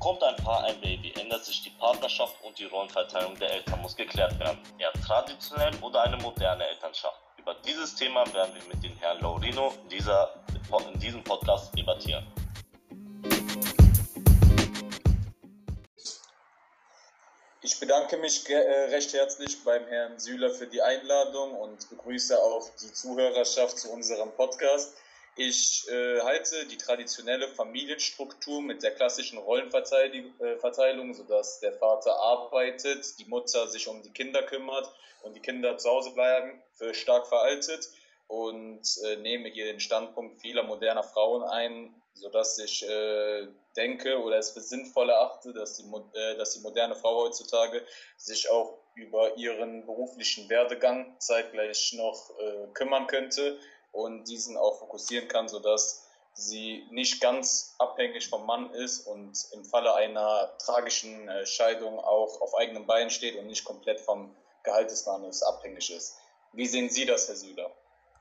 Bekommt ein Paar ein Baby, ändert sich die Partnerschaft und die Rollenverteilung der Eltern muss geklärt werden. Eher traditionell oder eine moderne Elternschaft? Über dieses Thema werden wir mit dem Herrn Laurino dieser, in diesem Podcast debattieren. Ich bedanke mich äh, recht herzlich beim Herrn Süler für die Einladung und begrüße auch die Zuhörerschaft zu unserem Podcast. Ich äh, halte die traditionelle Familienstruktur mit der klassischen Rollenverteilung, äh, sodass der Vater arbeitet, die Mutter sich um die Kinder kümmert und die Kinder zu Hause bleiben, für stark veraltet und äh, nehme hier den Standpunkt vieler moderner Frauen ein, sodass ich äh, denke oder es für sinnvoll erachte, dass die, äh, dass die moderne Frau heutzutage sich auch über ihren beruflichen Werdegang zeitgleich noch äh, kümmern könnte und diesen auch fokussieren kann, sodass sie nicht ganz abhängig vom Mann ist und im Falle einer tragischen äh, Scheidung auch auf eigenen Beinen steht und nicht komplett vom Gehalt des Mannes abhängig ist. Wie sehen Sie das, Herr Süder?